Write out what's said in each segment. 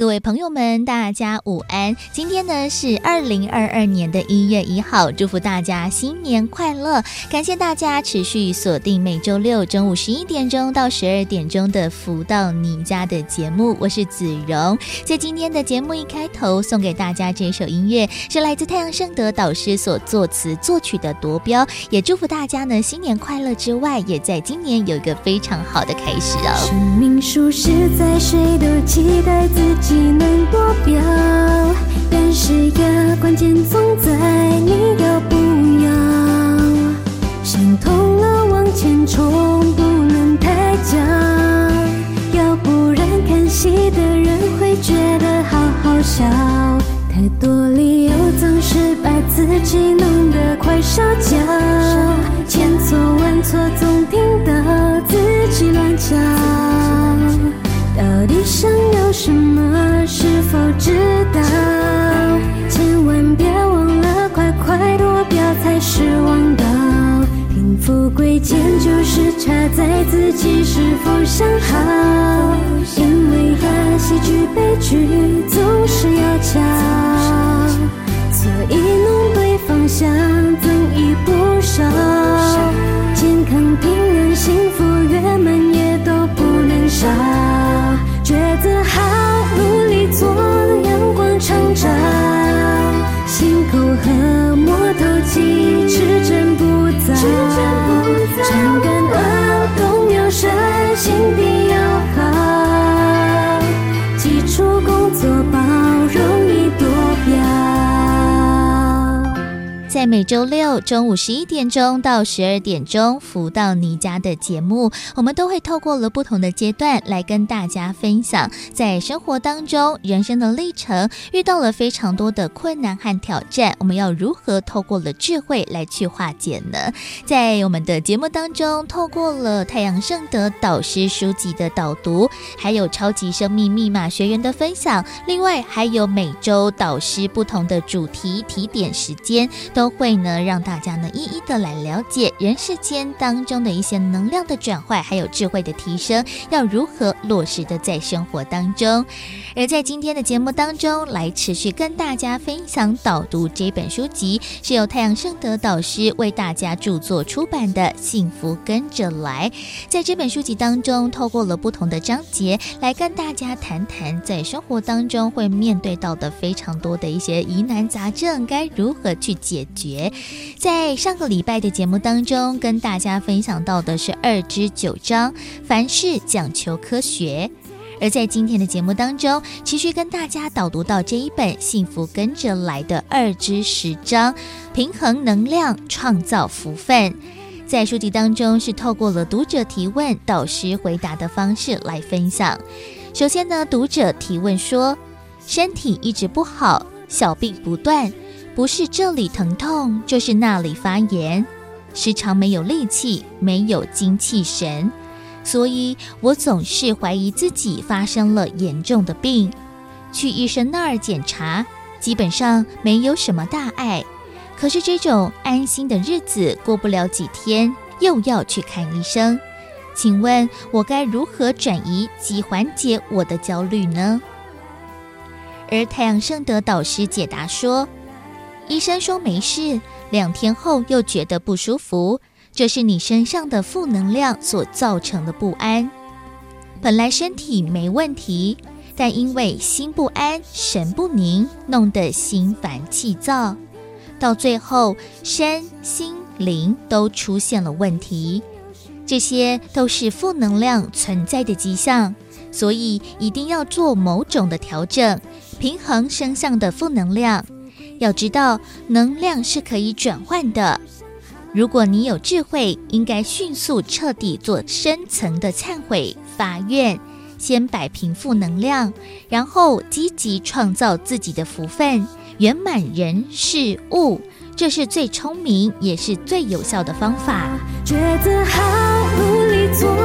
各位朋友们，大家午安！今天呢是二零二二年的一月一号，祝福大家新年快乐！感谢大家持续锁定每周六中午十一点钟到十二点钟的《福到你家》的节目，我是子荣。在今天的节目一开头，送给大家这首音乐是来自太阳盛德导师所作词作曲的《夺标》，也祝福大家呢新年快乐之外，也在今年有一个非常好的开始哦。生命数十载，谁都期待自己。技能多标，但是呀，关键总在你要不要。想通了往前冲，不能太僵，要不然看戏的人会觉得好好笑。太多理由总是把自己弄得快烧焦，千错万错总听到自己乱叫。到底想要什么？是否知道？千万别忘了，快快夺标才是王道。贫富贵贱就是差在自己是否想好。因为呀，喜剧悲剧总是要抢，所以弄对方向，增益不少。健康平安幸福圆满也都不能少。抉择好，努力做，阳光成长。心口和磨头记，持真不杂。在每周六中午十一点钟到十二点钟，福到你家的节目，我们都会透过了不同的阶段来跟大家分享，在生活当中人生的历程，遇到了非常多的困难和挑战，我们要如何透过了智慧来去化解呢？在我们的节目当中，透过了太阳盛德导师书籍的导读，还有超级生命密码学员的分享，另外还有每周导师不同的主题提点时间。都会呢，让大家呢一一的来了解人世间当中的一些能量的转换，还有智慧的提升，要如何落实的在生活当中。而在今天的节目当中，来持续跟大家分享导读这本书籍，是由太阳圣德导师为大家著作出版的《幸福跟着来》。在这本书籍当中，透过了不同的章节，来跟大家谈谈在生活当中会面对到的非常多的一些疑难杂症，该如何去解。在上个礼拜的节目当中，跟大家分享到的是二之九章，凡事讲求科学；而在今天的节目当中，持续跟大家导读到这一本《幸福跟着来的二之十章》，平衡能量，创造福分。在书籍当中，是透过了读者提问、导师回答的方式来分享。首先呢，读者提问说：身体一直不好，小病不断。不是这里疼痛，就是那里发炎，时常没有力气，没有精气神，所以我总是怀疑自己发生了严重的病。去医生那儿检查，基本上没有什么大碍，可是这种安心的日子过不了几天，又要去看医生。请问我该如何转移及缓解我的焦虑呢？而太阳盛德导师解答说。医生说没事，两天后又觉得不舒服，这是你身上的负能量所造成的不安。本来身体没问题，但因为心不安、神不宁，弄得心烦气躁，到最后身心灵都出现了问题。这些都是负能量存在的迹象，所以一定要做某种的调整，平衡身上的负能量。要知道，能量是可以转换的。如果你有智慧，应该迅速彻底做深层的忏悔发愿，先摆平负能量，然后积极创造自己的福分，圆满人事物。这是最聪明也是最有效的方法。觉得好，努力做。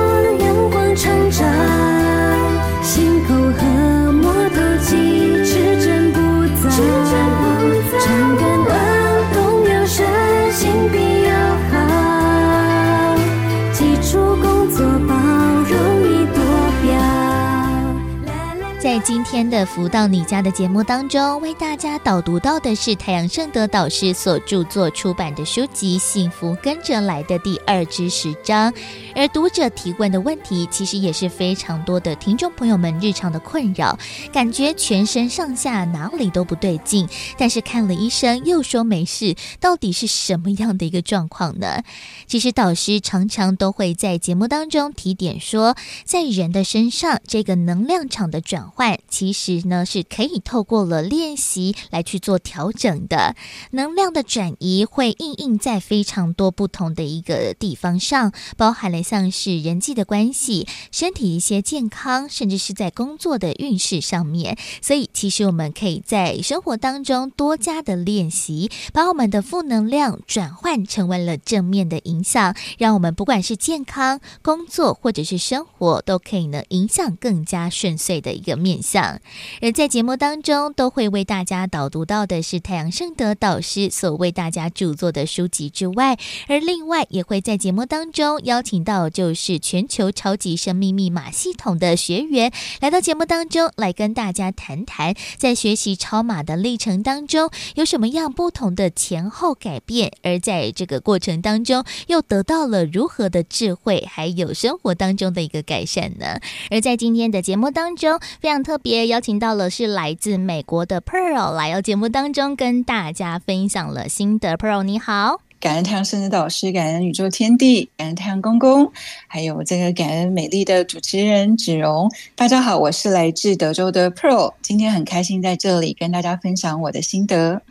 今天的福到你家的节目当中，为大家导读到的是太阳圣德导师所著作出版的书籍《幸福跟着来的》第二至十章。而读者提问的问题，其实也是非常多的听众朋友们日常的困扰，感觉全身上下哪里都不对劲，但是看了医生又说没事，到底是什么样的一个状况呢？其实导师常常都会在节目当中提点说，在人的身上，这个能量场的转换，其实呢是可以透过了练习来去做调整的。能量的转移会印印在非常多不同的一个地方上，包含了。像是人际的关系、身体一些健康，甚至是在工作的运势上面，所以其实我们可以在生活当中多加的练习，把我们的负能量转换成为了正面的影响，让我们不管是健康、工作或者是生活，都可以呢影响更加顺遂的一个面想。而在节目当中，都会为大家导读到的是太阳盛德导师所为大家著作的书籍之外，而另外也会在节目当中邀请到。就是全球超级生命密码系统的学员来到节目当中，来跟大家谈谈，在学习超码的历程当中有什么样不同的前后改变，而在这个过程当中又得到了如何的智慧，还有生活当中的一个改善呢？而在今天的节目当中，非常特特别邀请到了是来自美国的 Pearl 来到节目当中跟大家分享了心得。Pearl 你好。感恩太阳盛德导师，感恩宇宙天地，感恩太阳公公，还有这个感恩美丽的主持人芷蓉。大家好，我是来自德州的 Pearl，今天很开心在这里跟大家分享我的心得。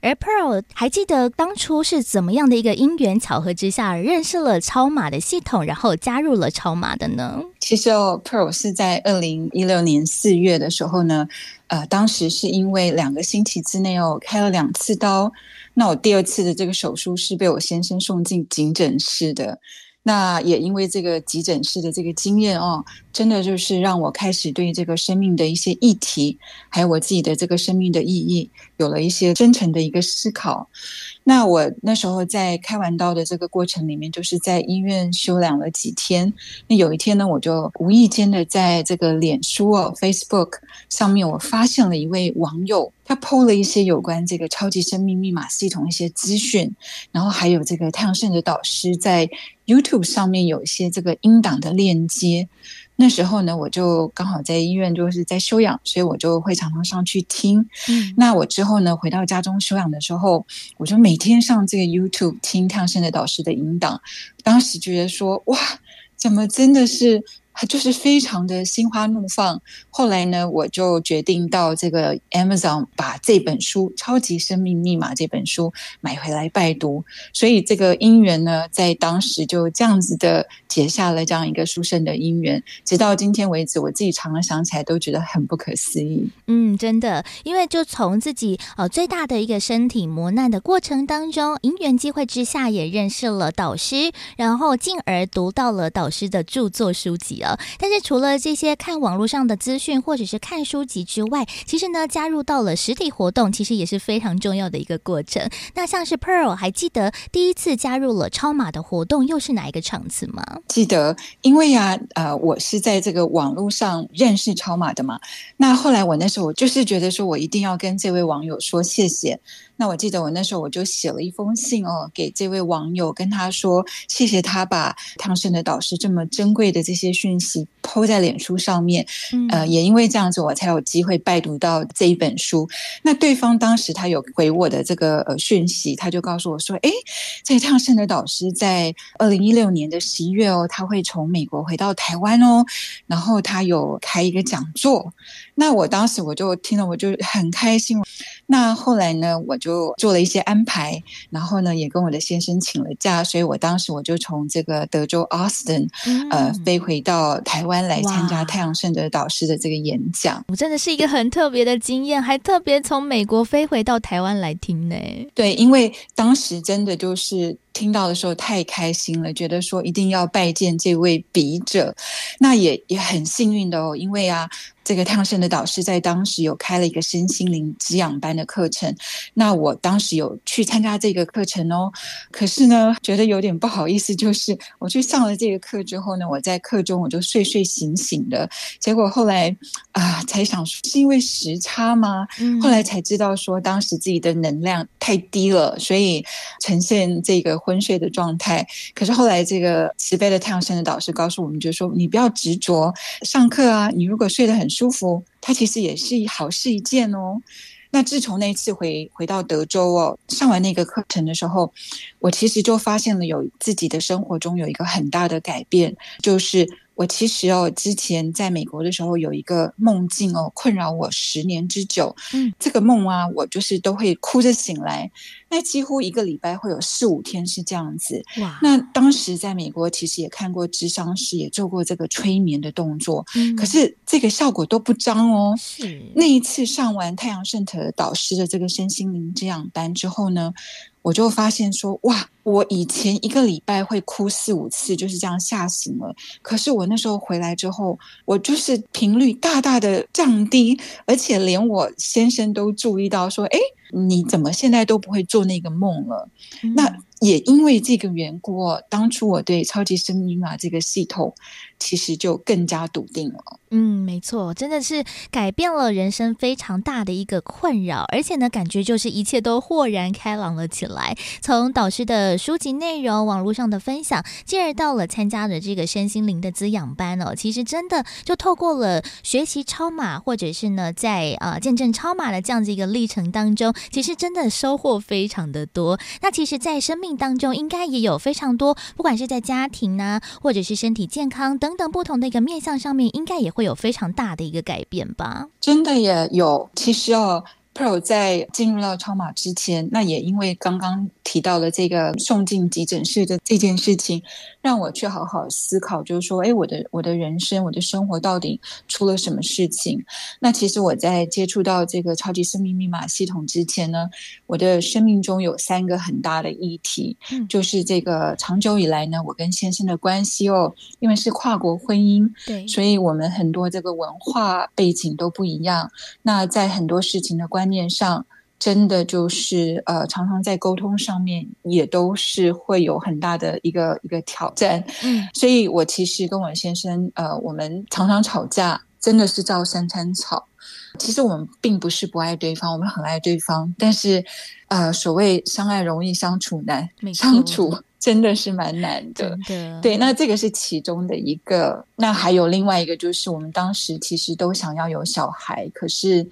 而 Pearl 还记得当初是怎么样的一个因缘巧合之下认识了超马的系统，然后加入了超马的呢？其实哦，Pearl 是在二零一六年四月的时候呢，呃，当时是因为两个星期之内哦开了两次刀。那我第二次的这个手术是被我先生送进急诊室的，那也因为这个急诊室的这个经验哦，真的就是让我开始对这个生命的一些议题，还有我自己的这个生命的意义，有了一些真诚的一个思考。那我那时候在开完刀的这个过程里面，就是在医院休养了几天。那有一天呢，我就无意间的在这个脸书哦，Facebook 上面，我发现了一位网友，他 PO 了一些有关这个超级生命密码系统一些资讯，然后还有这个太阳盛德导师在 YouTube 上面有一些这个音档的链接。那时候呢，我就刚好在医院，就是在休养，所以我就会常常上去听。嗯，那我之后呢，回到家中休养的时候，我就每天上这个 YouTube 听太阳盛德导师的引导。当时觉得说，哇，怎么真的是。就是非常的心花怒放。后来呢，我就决定到这个 Amazon 把这本书《超级生命密码》这本书买回来拜读。所以这个因缘呢，在当时就这样子的结下了这样一个书生的因缘。直到今天为止，我自己常常想起来都觉得很不可思议。嗯，真的，因为就从自己呃最大的一个身体磨难的过程当中，因缘机会之下也认识了导师，然后进而读到了导师的著作书籍啊。但是除了这些看网络上的资讯或者是看书籍之外，其实呢，加入到了实体活动，其实也是非常重要的一个过程。那像是 Pearl 还记得第一次加入了超马的活动，又是哪一个场次吗？记得，因为呀、呃，我是在这个网络上认识超马的嘛。那后来我那时候就是觉得说，我一定要跟这位网友说谢谢。那我记得我那时候我就写了一封信哦，给这位网友，跟他说谢谢他把太阳盛德导师这么珍贵的这些讯息 PO 在脸书上面，呃，也因为这样子我才有机会拜读到这一本书。那对方当时他有回我的这个呃讯息，他就告诉我说，诶，这个太阳盛德导师在二零一六年的十一月哦，他会从美国回到台湾哦，然后他有开一个讲座。那我当时我就听了，我就很开心。那后来呢，我就做了一些安排，然后呢，也跟我的先生请了假，所以我当时我就从这个德州 Austin，呃，飞回到台湾来参加太阳盛德导师的这个演讲。我真的是一个很特别的经验，还特别从美国飞回到台湾来听呢。对，因为当时真的就是。听到的时候太开心了，觉得说一定要拜见这位笔者，那也也很幸运的哦，因为啊。这个汤生的导师在当时有开了一个身心灵滋养班的课程，那我当时有去参加这个课程哦。可是呢，觉得有点不好意思，就是我去上了这个课之后呢，我在课中我就睡睡醒醒的，结果后来啊、呃，才想说是因为时差吗？后来才知道说当时自己的能量太低了，所以呈现这个昏睡的状态。可是后来这个慈悲的太阳神的导师告诉我们，就说你不要执着上课啊，你如果睡得很。舒服，它其实也是好事一件哦。那自从那次回回到德州哦，上完那个课程的时候，我其实就发现了有自己的生活中有一个很大的改变，就是。我其实哦，之前在美国的时候有一个梦境哦，困扰我十年之久。嗯，这个梦啊，我就是都会哭着醒来，那几乎一个礼拜会有四五天是这样子。哇！那当时在美国其实也看过智商师，也做过这个催眠的动作，嗯，可是这个效果都不彰哦。是那一次上完太阳圣特导师的这个身心灵滋养班之后呢，我就发现说，哇！我以前一个礼拜会哭四五次，就是这样吓醒了。可是我那时候回来之后，我就是频率大大的降低，而且连我先生都注意到说：“哎，你怎么现在都不会做那个梦了？”、那也因为这个缘故，当初我对超级生命密码这个系统其实就更加笃定了。嗯，没错，真的是改变了人生非常大的一个困扰，而且呢，感觉就是一切都豁然开朗了起来。从导师的书籍内容、网络上的分享，进而到了参加的这个身心灵的滋养班哦，其实真的就透过了学习超码，或者是呢，在啊、见证超码的这样子一个历程当中，其实真的收获非常的多。那其实，在生命当中，应该也有非常多，不管是在家庭呢，或者是身体健康等等不同的一个面向上面，应该也会有非常大的一个改变吧？真的也有，其实哦。，Pro 在进入到超马之前，那也因为刚刚提到了这个送进急诊室的这件事情，让我去好好思考，就是说，哎，我的我的人生，我的生活到底出了什么事情？那其实我在接触到这个超级生命密码系统之前呢，我的生命中有三个很大的议题，嗯，就是这个长久以来呢，我跟先生的关系哦，因为是跨国婚姻，对，所以我们很多这个文化背景都不一样，那在很多事情的。观念上，真的就是呃，常常在沟通上面也都是会有很大的一个一个挑战。嗯，所以我其实跟我先生呃，我们常常吵架，真的是照三餐吵。其实我们并不是不爱对方，我们很爱对方，但是呃，所谓相爱容易相处难，相处真的是蛮难的。对，对，那这个是其中的一个。那还有另外一个，就是我们当时其实都想要有小孩，可是。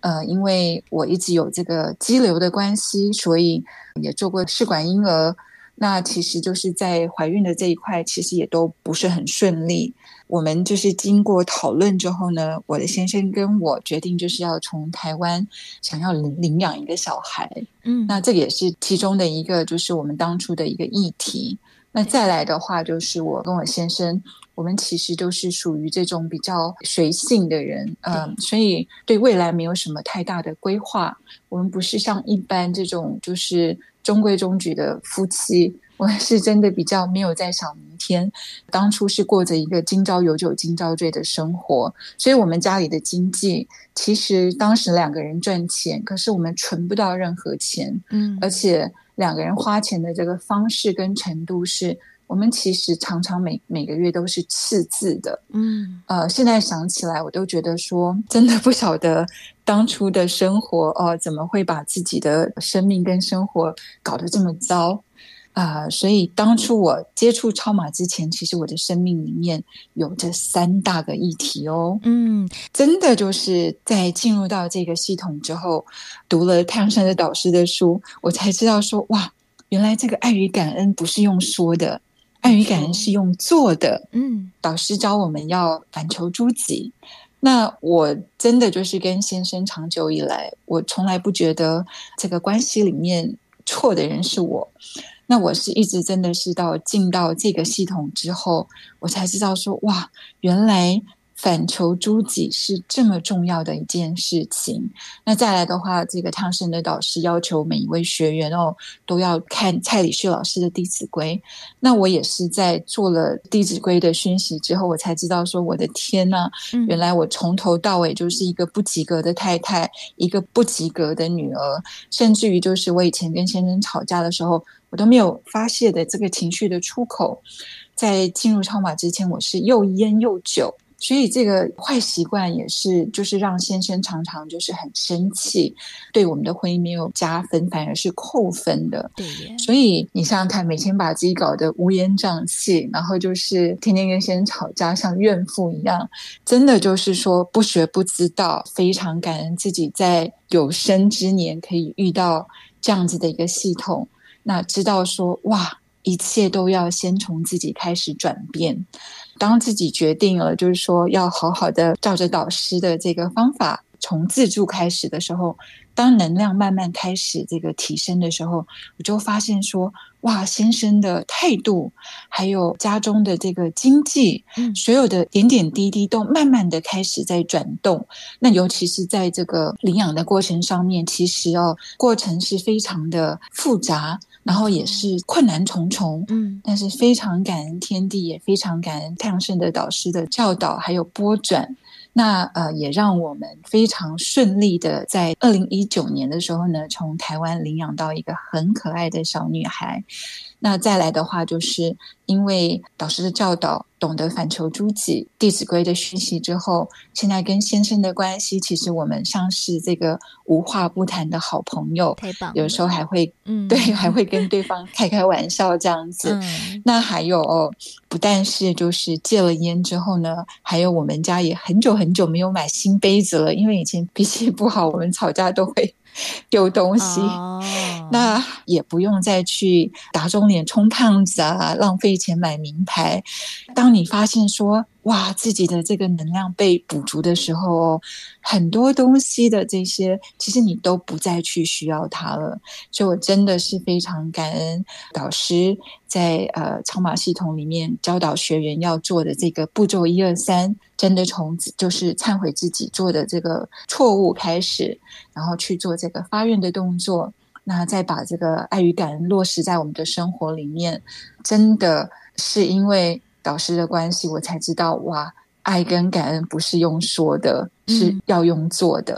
呃，因为我一直有这个肌瘤的关系，所以也做过试管婴儿。那其实就是在怀孕的这一块，其实也都不是很顺利。我们就是经过讨论之后呢，我的先生跟我决定就是要从台湾想要领领养一个小孩。嗯，那这个也是其中的一个，就是我们当初的一个议题。那再来的话，就是我跟我先生。我们其实都是属于这种比较随性的人，嗯、呃，所以对未来没有什么太大的规划。我们不是像一般这种就是中规中矩的夫妻，我们是真的比较没有在想明天。当初是过着一个今朝有酒今朝醉的生活，所以我们家里的经济其实当时两个人赚钱，可是我们存不到任何钱，嗯，而且两个人花钱的这个方式跟程度是。我们其实常常每每个月都是赤字的，嗯，呃，现在想起来，我都觉得说，真的不晓得当初的生活哦，呃，怎么会把自己的生命跟生活搞得这么糟啊，呃？所以当初我接触超马之前，其实我的生命里面有这三大个议题哦，嗯，真的就是在进入到这个系统之后，读了太阳山的导师的书，我才知道说，哇，原来这个爱与感恩不是用说的。爱与感恩是用做的，嗯，导师教我们要反求诸己。那我真的就是跟先生长久以来，我从来不觉得这个关系里面错的人是我。那我是一直真的是到进到这个系统之后，我才知道说，哇，原来反求诸己是这么重要的一件事情。那再来的话，这个汤生的导师要求每一位学员哦都要看蔡礼旭老师的《弟子规》。那我也是在做了《弟子规》的熏习之后，我才知道说，我的天呐，原来我从头到尾就是一个不及格的太太，一个不及格的女儿，甚至于就是我以前跟先生吵架的时候，我都没有发泄的这个情绪的出口。在进入超马之前，我是又烟又酒。所以这个坏习惯也是，就是让先生常常就是很生气，对我们的婚姻没有加分，反而是扣分的。对。所以你想想看，每天把自己搞得乌烟瘴气，然后就是天天跟先生吵架，像怨妇一样，真的就是说不学不知道。非常感恩自己在有生之年可以遇到这样子的一个系统，那知道说哇，一切都要先从自己开始转变。当自己决定了，就是说要好好的照着导师的这个方法，从自助开始的时候，当能量慢慢开始这个提升的时候，我就发现说，哇，先生的态度，还有家中的这个经济，所有的点点滴滴都慢慢的开始在转动。那尤其是在这个领养的过程上面，其实哦，过程是非常的复杂。然后也是困难重重，嗯，但是非常感恩天地，也非常感恩太阳盛德导师的教导还有波转，那呃也让我们非常顺利的在二零一九年的时候呢，从台湾领养到一个很可爱的小女孩。那再来的话，就是因为导师的教导，懂得反求诸己，《弟子规》的学习之后，现在跟先生的关系，其实我们像是这个无话不谈的好朋友，太棒，有时候还会，嗯，对，还会跟对方开开玩笑这样子。嗯、那还有哦，不但是就是戒了烟之后呢，还有我们家也很久很久没有买新杯子了，因为以前脾气不好，我们吵架都会。丢东西，oh. 那也不用再去打肿脸充胖子啊，浪费钱买名牌。当你发现说，哇，自己的这个能量被补足的时候哦，很多东西的这些，其实你都不再去需要它了。所以我真的是非常感恩导师在呃超码系统里面教导学员要做的这个步骤一二三，真的从就是忏悔自己做的这个错误开始，然后去做这个发愿的动作，那再把这个爱与感恩落实在我们的生活里面，真的是因为。导师的关系，我才知道哇，爱跟感恩不是用说的，是要用做的。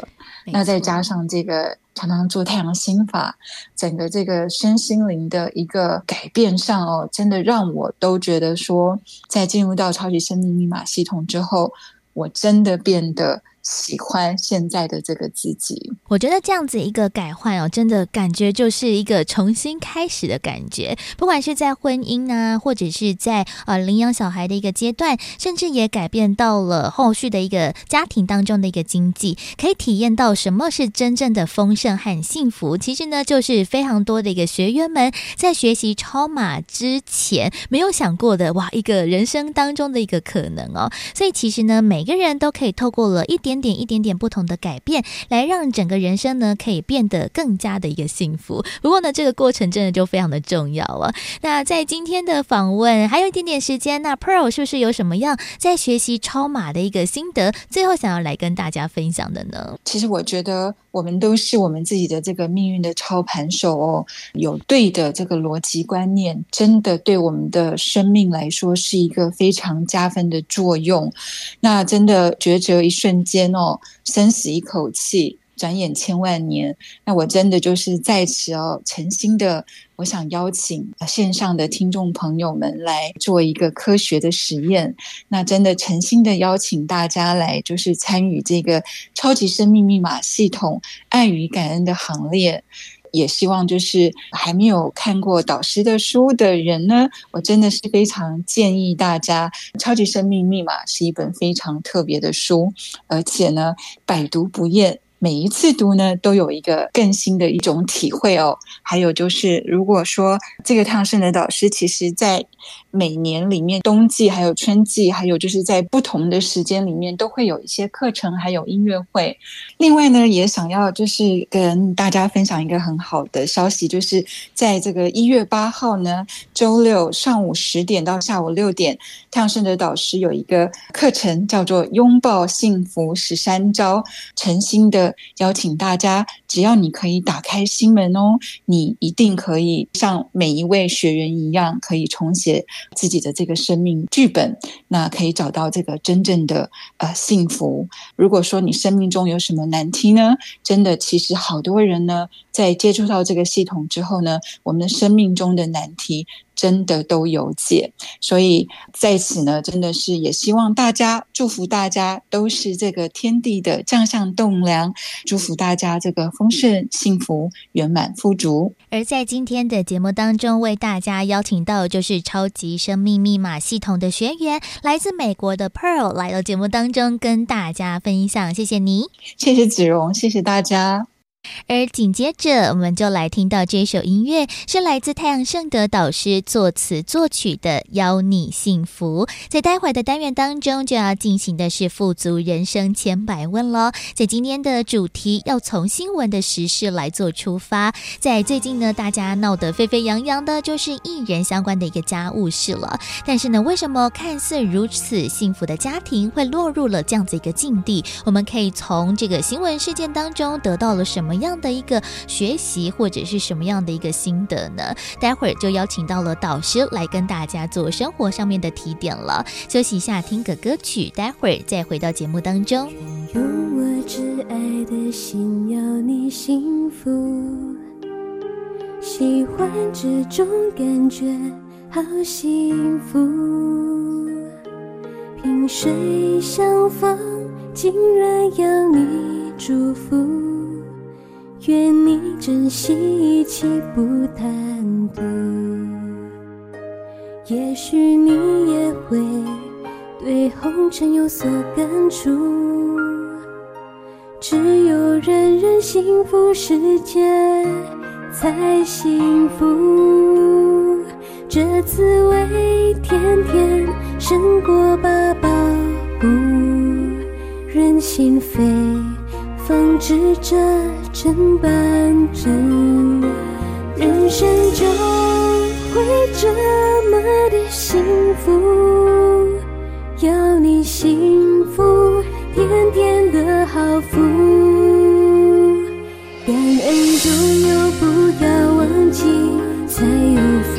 嗯、那再加上这个常常做太阳心法，整个这个身心灵的一个改变上哦，真的让我都觉得说，在进入到超级生命密码系统之后，我真的变得。喜欢现在的这个自己，我觉得这样子一个改换哦，真的感觉就是一个重新开始的感觉。不管是在婚姻啊，或者是在呃领养小孩的一个阶段，甚至也改变到了后续的一个家庭当中的一个经济，可以体验到什么是真正的丰盛和幸福。其实呢，就是非常多的一个学员们在学习超马之前没有想过的哇，一个人生当中的一个可能哦。所以其实呢，每个人都可以透过了一点。点点一点点不同的改变，来让整个人生呢可以变得更加的一个幸福。不过呢，这个过程真的就非常的重要了。那在今天的访问还有一点点时间，那 Pearl 是不是有什么样在学习超码的一个心得，最后想要来跟大家分享的呢？其实我觉得我们都是我们自己的这个命运的操盘手哦，有对的这个逻辑观念，真的对我们的生命来说是一个非常加分的作用。那真的抉择一瞬间。哦，生死一口气，转眼千万年。那我真的就是在此哦，诚心的，我想邀请线上的听众朋友们来做一个科学的实验。那真的诚心的邀请大家来，就是参与这个超级生命密码系统爱与感恩的行列。也希望就是还没有看过导师的书的人呢，我真的是非常建议大家，《超级生命密码》是一本非常特别的书，而且呢，百读不厌，每一次读呢都有一个更新的一种体会哦。还有就是，如果说这个烫生的导师，其实在每年里面冬季还有春季，还有就是在不同的时间里面都会有一些课程，还有音乐会。另外呢，也想要就是跟大家分享一个很好的消息，就是在这个一月八号呢，周六上午十点到下午六点，太阳盛德导师有一个课程叫做“拥抱幸福十三招”，诚心的邀请大家，只要你可以打开心门哦，你一定可以像每一位学员一样，可以重写自己的这个生命剧本，那可以找到这个真正的呃幸福。如果说你生命中有什么难题呢？真的，其实好多人呢，在接触到这个系统之后呢，我们的生命中的难题。真的都有解，所以在此呢，真的是也希望大家祝福大家都是这个天地的将相栋梁，祝福大家这个丰盛、幸福、圆满、富足。而在今天的节目当中，为大家邀请到就是超级生命密码系统的学员，来自美国的 Pearl 来到节目当中跟大家分享。谢谢你，谢谢子荣，谢谢大家。而紧接着，我们就来听到这首音乐，是来自太阳盛德导师作词作曲的《邀你幸福》。在待会的单元当中，就要进行的是富足人生千百问了。在今天的主题，要从新闻的时事来做出发。在最近呢，大家闹得沸沸扬扬的，就是艺人相关的一个家务事了。但是呢，为什么看似如此幸福的家庭会落入了这样子一个境地？我们可以从这个新闻事件当中得到了什么？什么样的一个学习，或者是什么样的一个心得呢？待会儿就邀请到了导师来跟大家做生活上面的提点了。休息一下，听个歌曲，待会儿再回到节目当中。用我挚爱的心，要你幸福，喜欢这种感觉，好幸福。萍水相逢，竟然要你祝福。愿你珍惜一切不贪图，也许你也会对红尘有所感触。只有人人幸福，世界才幸福。这滋味甜甜胜过八宝补，人心扉。方知这真半真，人生就会这么的幸福，要你幸福，甜甜的好福，感恩拥有，不要忘记才有福，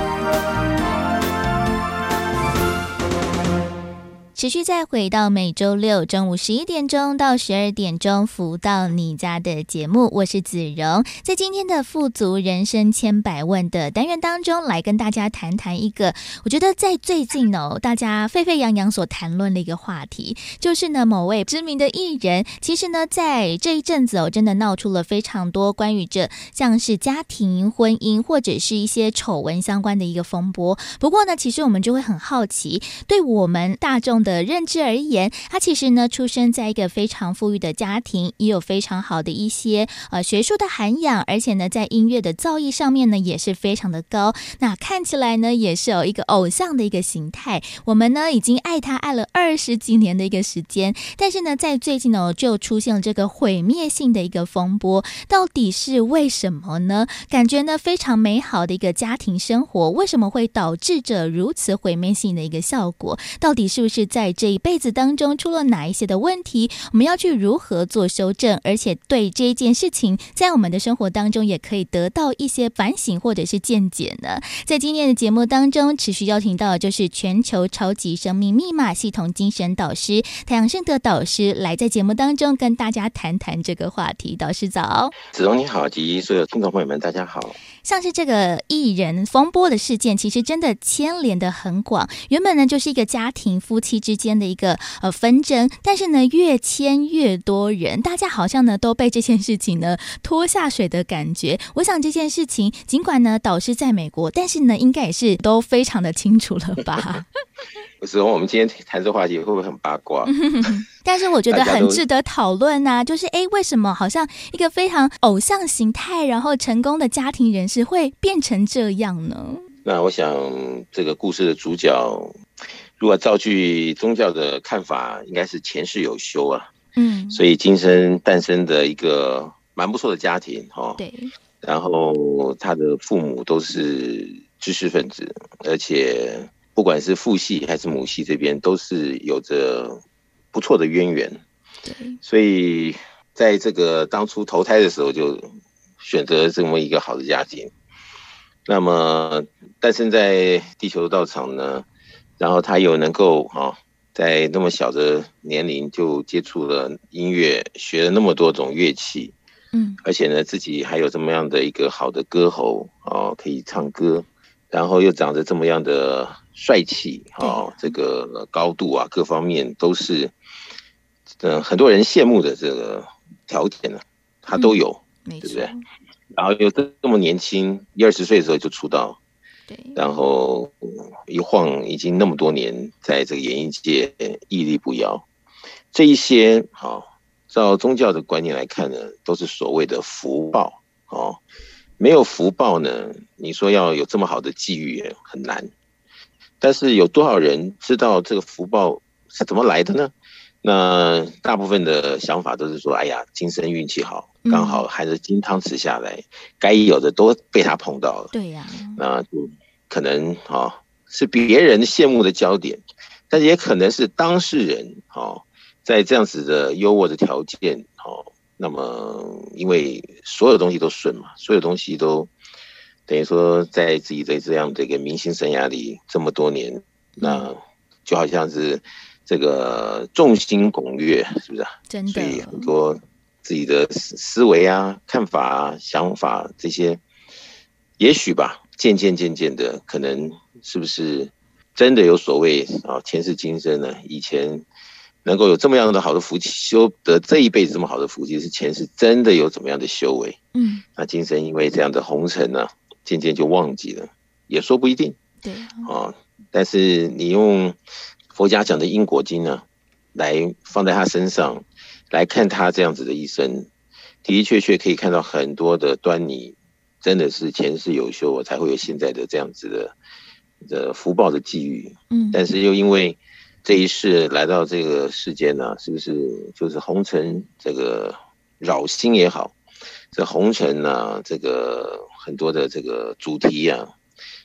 持续再回到每周六中午十一点钟到十二点钟，福到你家的节目，我是子荣，在今天的富足人生千百问的单元当中，来跟大家谈谈一个，我觉得在最近哦，大家沸沸扬扬所谈论的一个话题，就是呢，某位知名的艺人，其实呢，在这一阵子哦，真的闹出了非常多关于这像是家庭、婚姻或者是一些丑闻相关的一个风波。不过呢，其实我们就会很好奇，对我们大众的。的认知而言，他其实呢出生在一个非常富裕的家庭，也有非常好的一些呃学术的涵养，而且呢在音乐的造诣上面呢也是非常的高。那看起来呢也是有一个偶像的一个形态。我们呢已经爱他爱了二十几年的一个时间，但是呢在最近呢就出现了这个毁灭性的一个风波，到底是为什么呢？感觉呢非常美好的一个家庭生活，为什么会导致着如此毁灭性的一个效果？到底是不是在在这一辈子当中出了哪一些的问题，我们要去如何做修正，而且对这件事情，在我们的生活当中也可以得到一些反省或者是见解呢？在今天的节目当中，持续邀请到的就是全球超级生命密码系统精神导师太阳盛德导师来在节目当中跟大家谈谈这个话题。导师早，子荣你好，及所有听众朋友们，大家好。像是这个艺人风波的事件，其实真的牵连得很广。原本呢，就是一个家庭夫妻之间的一个呃纷争，但是呢，越牵越多人，大家好像呢都被这件事情呢拖下水的感觉。我想这件事情，尽管呢导师在美国，但是呢，应该也是都非常的清楚了吧？不是，我们今天谈这话题会不会很八卦？但是我觉得很值得讨论啊，就是哎，为什么好像一个非常偶像形态，然后成功的家庭人士会变成这样呢？那我想，这个故事的主角，如果照据宗教的看法，应该是前世有修啊。嗯，所以今生诞生的一个蛮不错的家庭哈。对。然后他的父母都是知识分子，而且不管是父系还是母系这边，都是有着。不错的渊源，对，所以在这个当初投胎的时候就选择这么一个好的家庭。那么诞生在地球道场呢，然后他又能够啊，在那么小的年龄就接触了音乐，学了那么多种乐器，嗯，而且呢自己还有这么样的一个好的歌喉啊，可以唱歌，然后又长着这么样的帅气啊，这个高度啊，各方面都是。嗯，很多人羡慕的这个条件呢，他都有，嗯、对不对？然后又这么年轻，一二十岁的时候就出道，对，然后一晃已经那么多年，在这个演艺界屹立不摇。这一些，好，照宗教的观念来看呢，都是所谓的福报哦。没有福报呢，你说要有这么好的际遇很难。但是有多少人知道这个福报是怎么来的呢？那大部分的想法都是说，哎呀，今生运气好，刚好含着金汤匙下来，该有的都被他碰到了。对呀，那就可能啊是别人羡慕的焦点，但是也可能是当事人啊，在这样子的优渥的条件哦，那么因为所有东西都顺嘛，所有东西都等于说在自己的这样的一个明星生涯里这么多年，那就好像是。这个众星拱月，是不是啊？真的，所以很多自己的思维啊、看法啊、想法这些，也许吧，渐渐渐渐的，可能是不是真的有所谓啊？前世今生呢？以前能够有这么样的好的福气，修得这一辈子这么好的福气，是前世真的有怎么样的修为？嗯，那今生因为这样的红尘呢，渐渐就忘记了，也说不一定。对啊，但是你用。佛家讲的因果经呢，来放在他身上，来看他这样子的一生，的的确确可以看到很多的端倪，真的是前世有修，我才会有现在的这样子的的福报的际遇。嗯，但是又因为这一世来到这个世间呢，是不是就是红尘这个扰心也好，这红尘呢，这个很多的这个主题呀、啊，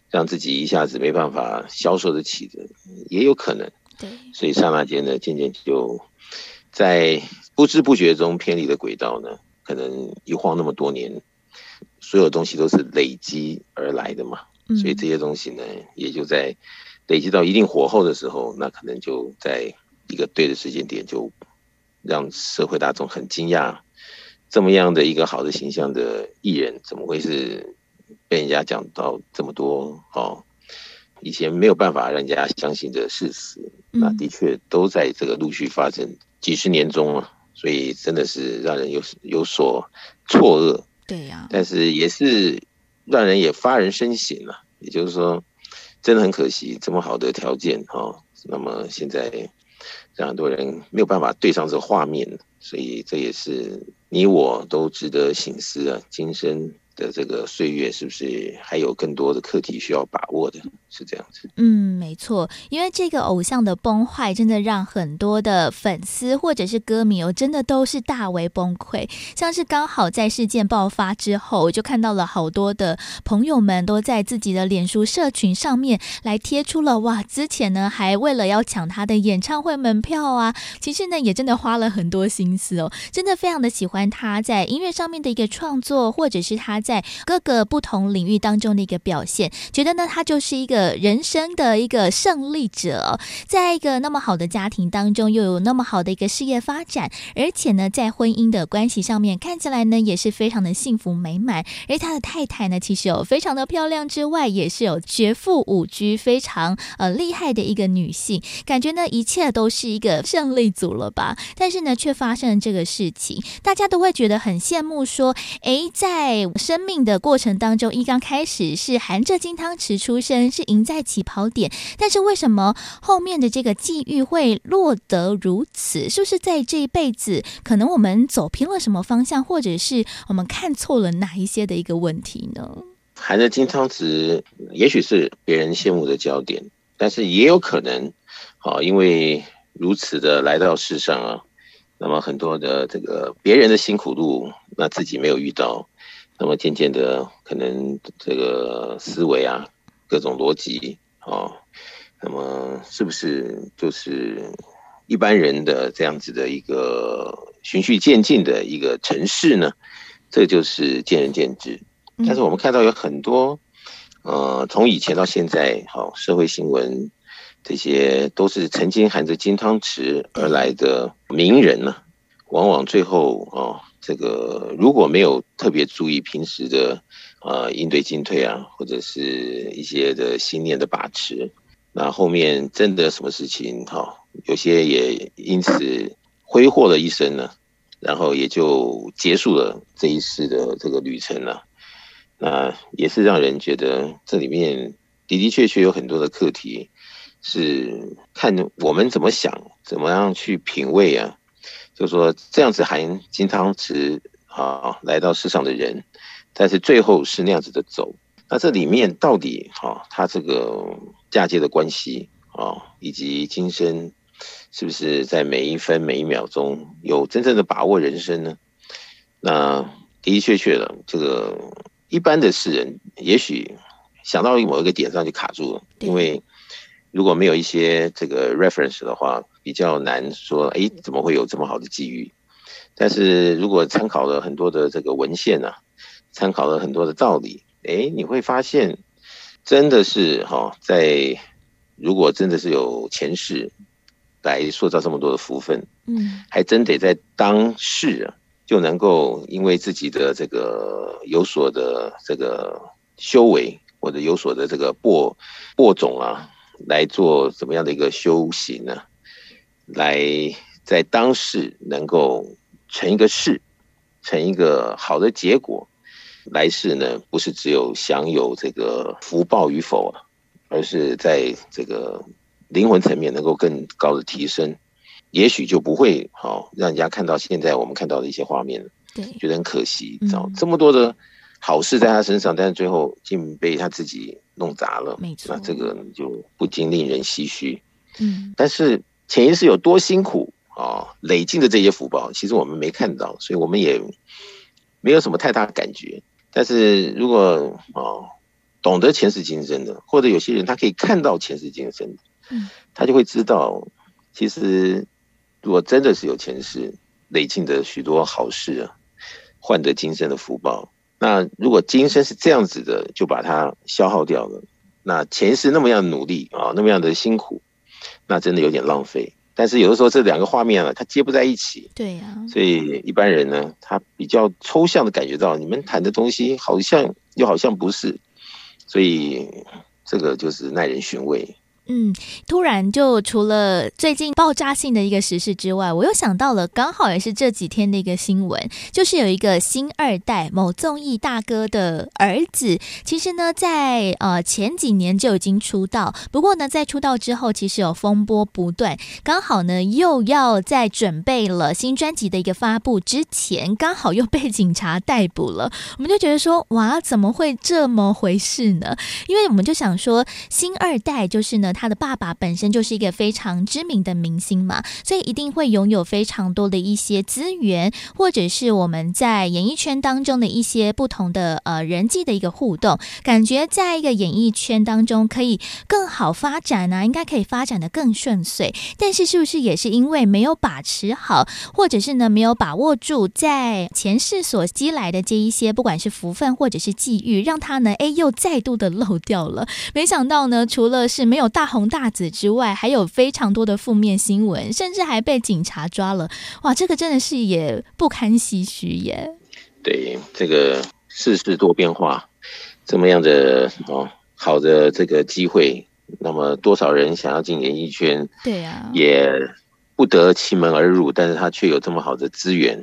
让自己一下子没办法消受得起的，也有可能。对，所以刹那间呢，渐渐就在不知不觉中偏离了轨道呢。可能一晃那么多年，所有东西都是累积而来的嘛。嗯所以这些东西呢，也就在累积到一定火候的时候，那可能就在一个对的时间点，就让社会大众很惊讶，这么样的一个好的形象的艺人，怎么会是被人家讲到这么多哦？以前没有办法让人家相信的事实，那的确都在这个陆续发生几十年中了，所以真的是让人有有所错愕。对呀，但是也是让人也发人深省了。也就是说，真的很可惜，这么好的条件哈，那么现在让很多人没有办法对上这个画面，所以这也是你我都值得醒思啊。今生的这个岁月，是不是还有更多的课题需要把握的？是这样子。嗯，没错，因为这个偶像的崩坏，真的让很多的粉丝或者是歌迷哦，真的都是大为崩溃。像是刚好在事件爆发之后，我就看到了好多的朋友们都在自己的脸书社群上面来贴出了哇，之前呢还为了要抢他的演唱会门票啊，其实呢也真的花了很多心思哦，真的非常的喜欢他在音乐上面的一个创作，或者是他在各个不同领域当中的一个表现，觉得呢他就是一个。人生的一个胜利者，在一个那么好的家庭当中，又有那么好的一个事业发展，而且呢，在婚姻的关系上面，看起来呢也是非常的幸福美满。而他的太太呢，其实有非常的漂亮之外，也是有绝富五居，非常呃厉害的一个女性，感觉呢一切都是一个胜利组了吧？但是呢，却发生了这个事情，大家都会觉得很羡慕，说，诶，在生生命的过程当中，一刚开始是含着金汤匙出生，是。赢在起跑点，但是为什么后面的这个际遇会落得如此？是不是在这一辈子，可能我们走偏了什么方向，或者是我们看错了哪一些的一个问题呢？含着金汤匙，也许是别人羡慕的焦点，但是也有可能，好，因为如此的来到世上啊，那么很多的这个别人的辛苦路，那自己没有遇到，那么渐渐的，可能这个思维啊。各种逻辑啊，那么是不是就是一般人的这样子的一个循序渐进的一个程式呢？这就是见仁见智。但是我们看到有很多，呃，从以前到现在，好社会新闻这些都是曾经含着金汤匙而来的名人呢，往往最后啊，这个如果没有特别注意平时的。呃，应对进退啊，或者是一些的信念的把持，那后面真的什么事情哈，有些也因此挥霍了一生呢，然后也就结束了这一世的这个旅程了。那也是让人觉得这里面的的确确有很多的课题，是看我们怎么想，怎么样去品味啊。就说这样子含金汤匙啊来到世上的人。但是最后是那样子的走，那这里面到底哈，他这个嫁接的关系啊，以及今生是不是在每一分每一秒钟有真正的把握人生呢？那的的确确的，这个一般的世人也许想到某一个点上就卡住了，因为如果没有一些这个 reference 的话，比较难说，哎，怎么会有这么好的机遇？但是如果参考了很多的这个文献呢、啊？参考了很多的道理，哎，你会发现，真的是哈，在如果真的是有前世来塑造这么多的福分，嗯，还真得在当世啊，就能够因为自己的这个有所的这个修为，或者有所的这个播播种啊，来做怎么样的一个修行呢？来在当世能够成一个事，成一个好的结果。来世呢，不是只有享有这个福报与否啊，而是在这个灵魂层面能够更高的提升，也许就不会好让人家看到现在我们看到的一些画面，对，觉得很可惜，知道、嗯、这么多的好事在他身上，但是最后竟被他自己弄砸了，没错，那这个就不禁令人唏嘘。嗯，但是前一世有多辛苦啊，累积的这些福报，其实我们没看到，所以我们也没有什么太大的感觉。但是如果哦懂得前世今生的，或者有些人他可以看到前世今生的，嗯，他就会知道，其实如果真的是有前世累积的许多好事啊，换得今生的福报，那如果今生是这样子的，就把它消耗掉了，那前世那么样努力啊，那么样的辛苦，那真的有点浪费。但是有的时候这两个画面啊，它接不在一起。对呀、啊。所以一般人呢，他比较抽象的感觉到你们谈的东西好像又好像不是，所以这个就是耐人寻味。嗯，突然就除了最近爆炸性的一个时事之外，我又想到了，刚好也是这几天的一个新闻，就是有一个新二代某综艺大哥的儿子，其实呢，在呃前几年就已经出道，不过呢，在出道之后，其实有风波不断，刚好呢又要在准备了新专辑的一个发布之前，刚好又被警察逮捕了，我们就觉得说，哇，怎么会这么回事呢？因为我们就想说，新二代就是呢。他的爸爸本身就是一个非常知名的明星嘛，所以一定会拥有非常多的一些资源，或者是我们在演艺圈当中的一些不同的呃人际的一个互动，感觉在一个演艺圈当中可以更好发展呢、应该可以发展的更顺遂。但是是不是也是因为没有把持好，或者是呢没有把握住在前世所积来的这一些，不管是福分或者是际遇，让他呢哎又再度的漏掉了？没想到呢，除了是没有大红大紫之外，还有非常多的负面新闻，甚至还被警察抓了。哇，这个真的是也不堪唏嘘耶。对，这个世事多变化，这么样的哦，好的这个机会，那么多少人想要进演艺圈，对呀，也不得其门而入，但是他却有这么好的资源。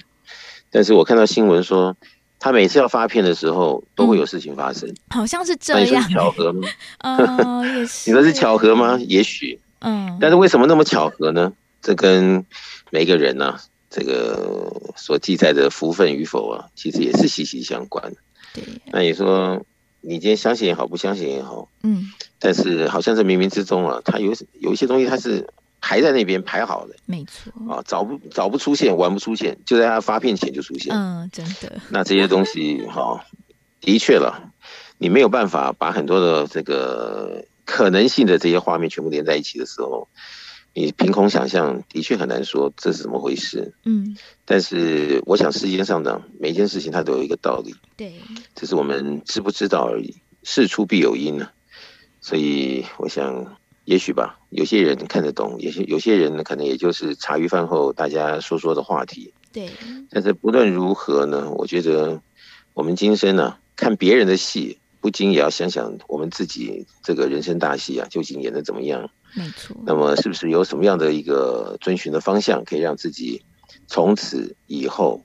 但是我看到新闻说。他每次要发片的时候，都会有事情发生，嗯、好像是这样。巧合吗？哦，也是。你说是巧合吗？也许。嗯。但是为什么那么巧合呢？这跟每个人呢、啊，这个所记载的福分与否啊，其实也是息息相关。对。那你说，你今天相信也好，不相信也好，嗯。但是好像是冥冥之中啊，他有有一些东西，他是。排在那边排好的，没错啊，早不早不出现，晚不出现，就在他发片前就出现。嗯，真的。那这些东西哈，的确了，你没有办法把很多的这个可能性的这些画面全部连在一起的时候，你凭空想象，的确很难说这是怎么回事。嗯。但是我想世间上的每一件事情它都有一个道理。对。只是我们知不知道而已。事出必有因呢，所以我想。也许吧，有些人看得懂，有些有些人呢，可能也就是茶余饭后大家说说的话题。对。但是不论如何呢，我觉得我们今生呢，看别人的戏，不禁也要想想我们自己这个人生大戏啊，究竟演的怎么样？没错。那么是不是有什么样的一个遵循的方向，可以让自己从此以后，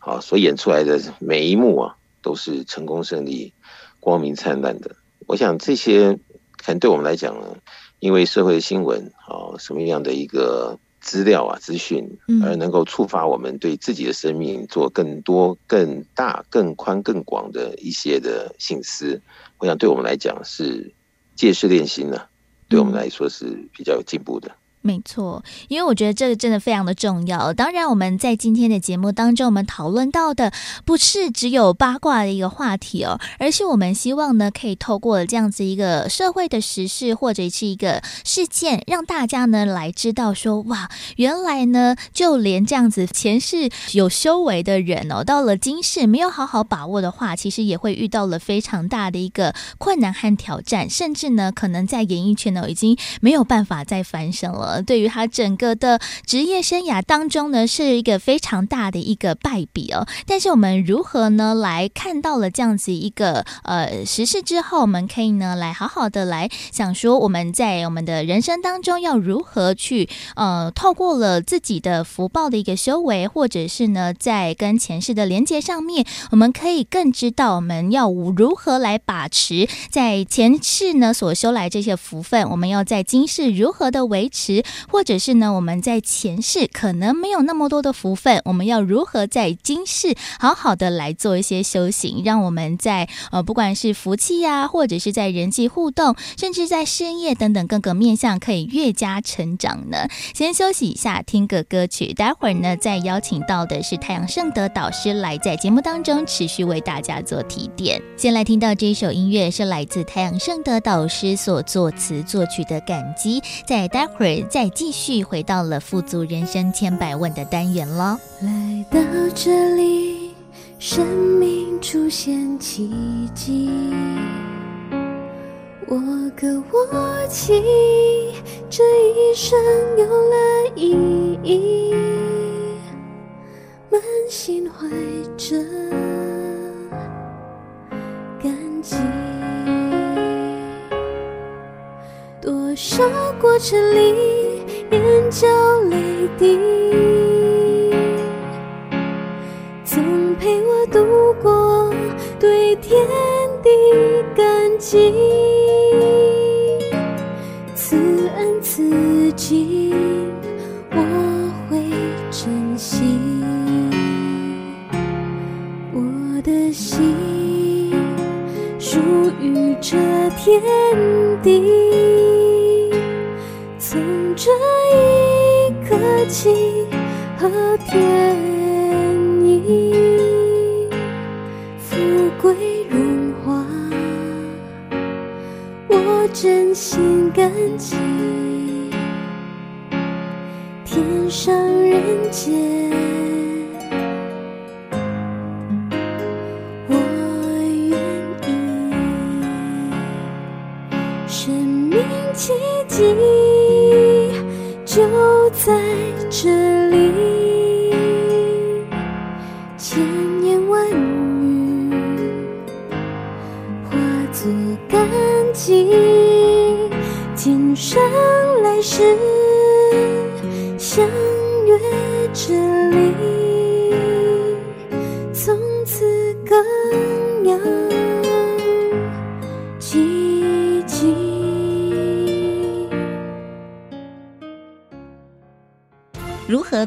啊，所演出来的每一幕啊，都是成功胜利、光明灿烂的？我想这些可能对我们来讲呢。因为社会新闻啊，什么样的一个资料啊、资讯，而能够触发我们对自己的生命做更多、更大、更宽、更广的一些的省思，我想对我们来讲是借势练心呢，对我们来说是比较有进步的。没错，因为我觉得这个真的非常的重要。当然，我们在今天的节目当中，我们讨论到的不是只有八卦的一个话题哦，而是我们希望呢，可以透过这样子一个社会的时事或者是一个事件，让大家呢来知道说，哇，原来呢，就连这样子前世有修为的人哦，到了今世没有好好把握的话，其实也会遇到了非常大的一个困难和挑战，甚至呢，可能在演艺圈呢已经没有办法再翻身了。对于他整个的职业生涯当中呢，是一个非常大的一个败笔哦。但是我们如何呢来看到了这样子一个呃实事之后，我们可以呢来好好的来想说，我们在我们的人生当中要如何去呃透过了自己的福报的一个修为，或者是呢在跟前世的连接上面，我们可以更知道我们要如何来把持在前世呢所修来这些福分，我们要在今世如何的维持。或者是呢，我们在前世可能没有那么多的福分，我们要如何在今世好好的来做一些修行，让我们在呃不管是福气呀、或者是在人际互动，甚至在事业等等各个面向，可以越加成长呢？先休息一下，听个歌曲，待会儿呢再邀请到的是太阳盛德导师来在节目当中持续为大家做提点。先来听到这一首音乐，是来自太阳盛德导师所作词作曲的《感激》，在待会儿。再继续回到了富足人生千百问的单元了。来到这里，生命出现奇迹，我歌我泣，这一生有了意义，满心怀着感激，多。少过程里眼角泪滴，总陪我度过对天地感激，此恩此情我会珍惜，我的心这天地，从这一刻起和天意，富贵荣华，我真心感激，天上人间。奇迹就在这里。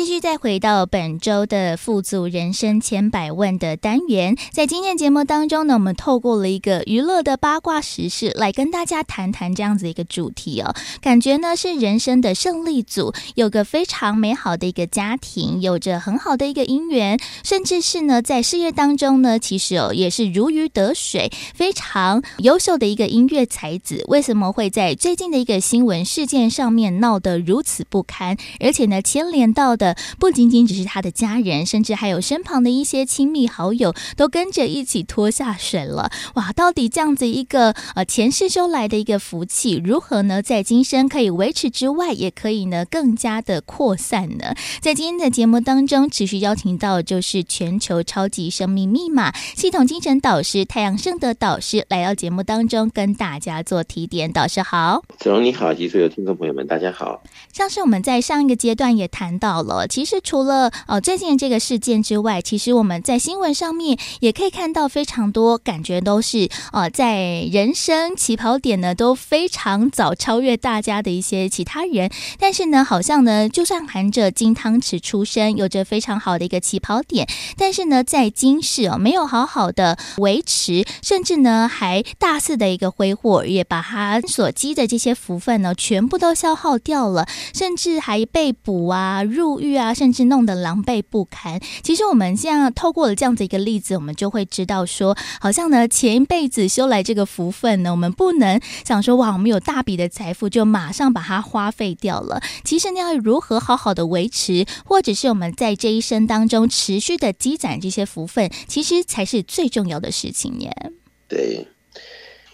继续再回到本周的富足人生千百问的单元，在今天节目当中呢，我们透过了一个娱乐的八卦时事来跟大家谈谈这样子一个主题哦。感觉呢是人生的胜利组，有个非常美好的一个家庭，有着很好的一个姻缘，甚至是呢在事业当中呢，其实哦也是如鱼得水，非常优秀的一个音乐才子。为什么会在最近的一个新闻事件上面闹得如此不堪，而且呢牵连到的不仅仅只是他的家人，甚至还有身旁的一些亲密好友都跟着一起拖下水了。哇，到底这样子一个呃前世修来的一个福气，如何呢在今生可以维持之外，也可以呢更加的扩散呢？在今天的节目当中，持续邀请到就是全球超级生命密码系统精神导师太阳盛德导师来到节目当中跟大家做提点。导师好，子龙你好，及所有听众朋友们大家好。像是我们在上一个阶段也谈到了。其实除了呃最近这个事件之外，其实我们在新闻上面也可以看到非常多，感觉都是呃在人生起跑点呢都非常早超越大家的一些其他人，但是呢，好像呢就算含着金汤匙出生，有着非常好的一个起跑点，但是呢在今世哦没有好好的维持，甚至呢还大肆的一个挥霍，也把他所积的这些福分呢全部都消耗掉了，甚至还被捕啊入。狱啊，甚至弄得狼狈不堪。其实我们现在透过了这样子一个例子，我们就会知道说，好像呢前一辈子修来这个福分呢，我们不能想说哇，我们有大笔的财富就马上把它花费掉了。其实你要如何好好的维持，或者是我们在这一生当中持续的积攒这些福分，其实才是最重要的事情耶。对。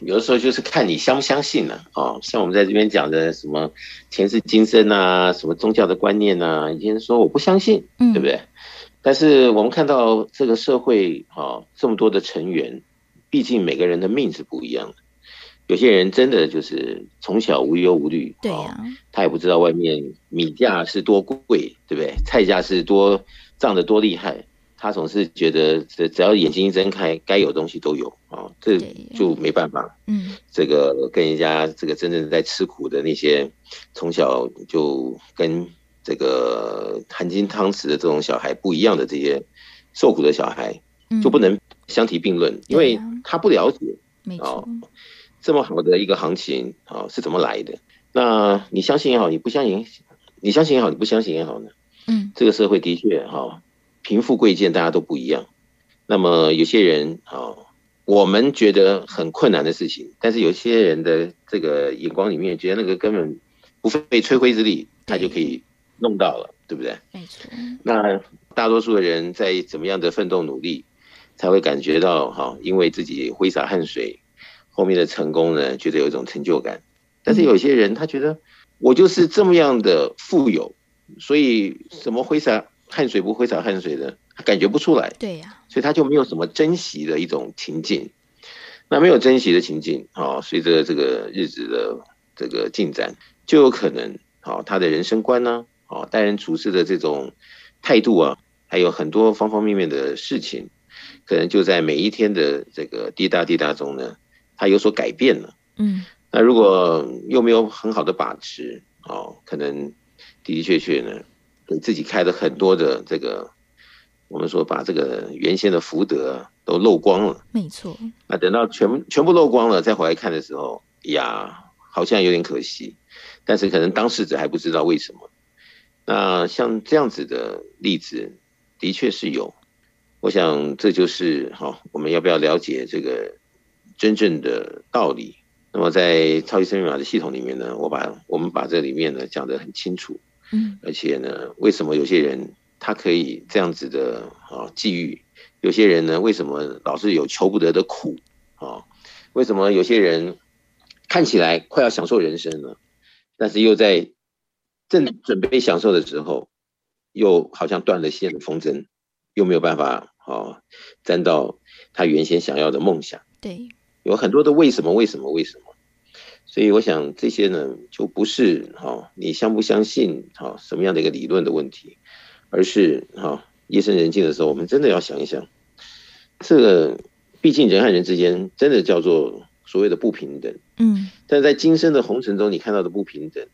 有的时候就是看你相不相信了哦，像我们在这边讲的什么前世今生啊，什么宗教的观念啊，以前说我不相信，对不对？但是我们看到这个社会啊，这么多的成员，毕竟每个人的命是不一样的。有些人真的就是从小无忧无虑，对呀，他也不知道外面米价是多贵，对不对？菜价是多涨得多厉害。他总是觉得，只只要眼睛一睁开，该有东西都有啊，这就没办法。嗯，这个跟人家这个真正在吃苦的那些，从小就跟这个含金汤匙的这种小孩不一样的这些受苦的小孩，就不能相提并论，因为他不了解。没错，这么好的一个行情啊，是怎么来的？那你相信也好，你不相信，你相信也好，你不相信也好呢？嗯，这个社会的确哈。贫富贵贱大家都不一样，那么有些人啊，我们觉得很困难的事情，但是有些人的这个眼光里面，觉得那个根本不费吹灰之力，他就可以弄到了，对不对？没错。那大多数的人在怎么样的奋斗努力，才会感觉到哈，因为自己挥洒汗水，后面的成功呢，觉得有一种成就感。但是有些人他觉得我就是这么样的富有，所以什么挥洒汗水不挥洒汗水的，他感觉不出来。对呀，所以他就没有什么珍惜的一种情境。那没有珍惜的情境啊，随着这个日子的这个进展，就有可能啊，他的人生观呢，啊，待人处事的这种态度啊，还有很多方方面面的事情。可能就在每一天的这个滴答滴答中呢，他有所改变了。嗯，那如果又没有很好的把持，哦，可能的的确确呢，给自己开了很多的这个，我们说把这个原先的福德都漏光了。没错。那等到全全部漏光了，再回来看的时候，呀，好像有点可惜。但是可能当事者还不知道为什么。那像这样子的例子，的确是有。我想这就是好，我们要不要了解这个真正的道理？那么在超级生命密码的系统里面呢，我把我们把这里面呢讲得很清楚，嗯，而且呢，为什么有些人他可以这样子的啊际遇，有些人呢为什么老是有求不得的苦啊？为什么有些人看起来快要享受人生了，但是又在正准备享受的时候，又好像断了线的风筝，又没有办法。啊，沾到他原先想要的梦想，对，有很多的为什么，为什么，为什么？所以我想这些呢，就不是哈、哦，你相不相信哈、哦，什么样的一个理论的问题，而是哈、哦，夜深人静的时候，我们真的要想一想，这个毕竟人和人之间真的叫做所谓的不平等，嗯，但在今生的红尘中，你看到的不平等，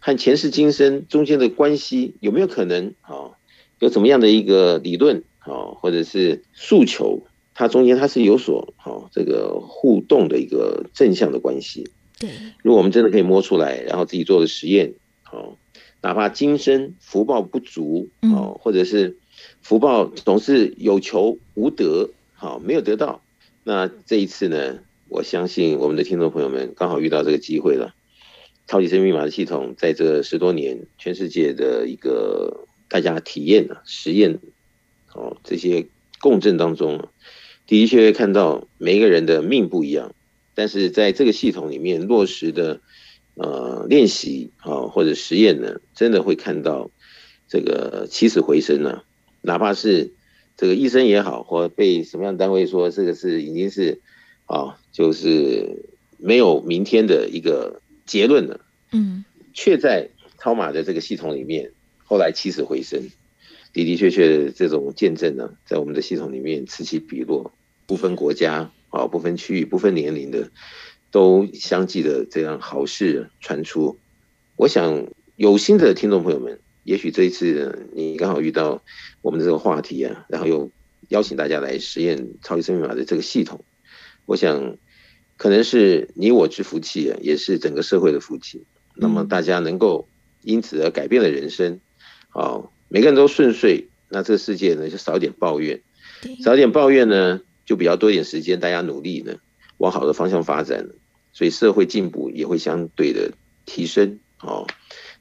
和前世今生中间的关系有没有可能啊、哦？有怎么样的一个理论？啊，或者是诉求，它中间它是有所好这个互动的一个正向的关系。对，如果我们真的可以摸出来，然后自己做的实验，哦，哪怕今生福报不足，哦，或者是福报总是有求无得，好，没有得到，那这一次呢，我相信我们的听众朋友们刚好遇到这个机会了。超级生命密码的系统在这十多年，全世界的一个大家体验啊实验。哦，这些共振当中，的确会看到每一个人的命不一样，但是在这个系统里面落实的呃练习啊或者实验呢，真的会看到这个起死回生呢、啊，哪怕是这个医生也好，或被什么样单位说这个是已经是啊，就是没有明天的一个结论了，嗯，却在超马的这个系统里面后来起死回生。的的确确这种见证呢，在我们的系统里面此起彼落，不分国家啊，不分区域，不分年龄的，都相继的这样好事传出。我想有心的听众朋友们，也许这一次你刚好遇到我们的这个话题啊，然后又邀请大家来实验超级生命密码的这个系统，我想可能是你我之福气啊，也是整个社会的福气。那么大家能够因此而改变了人生，好。每个人都顺遂，那这个世界呢就少一点抱怨，少一点抱怨呢，就比较多一点时间，大家努力呢往好的方向发展，所以社会进步也会相对的提升哦。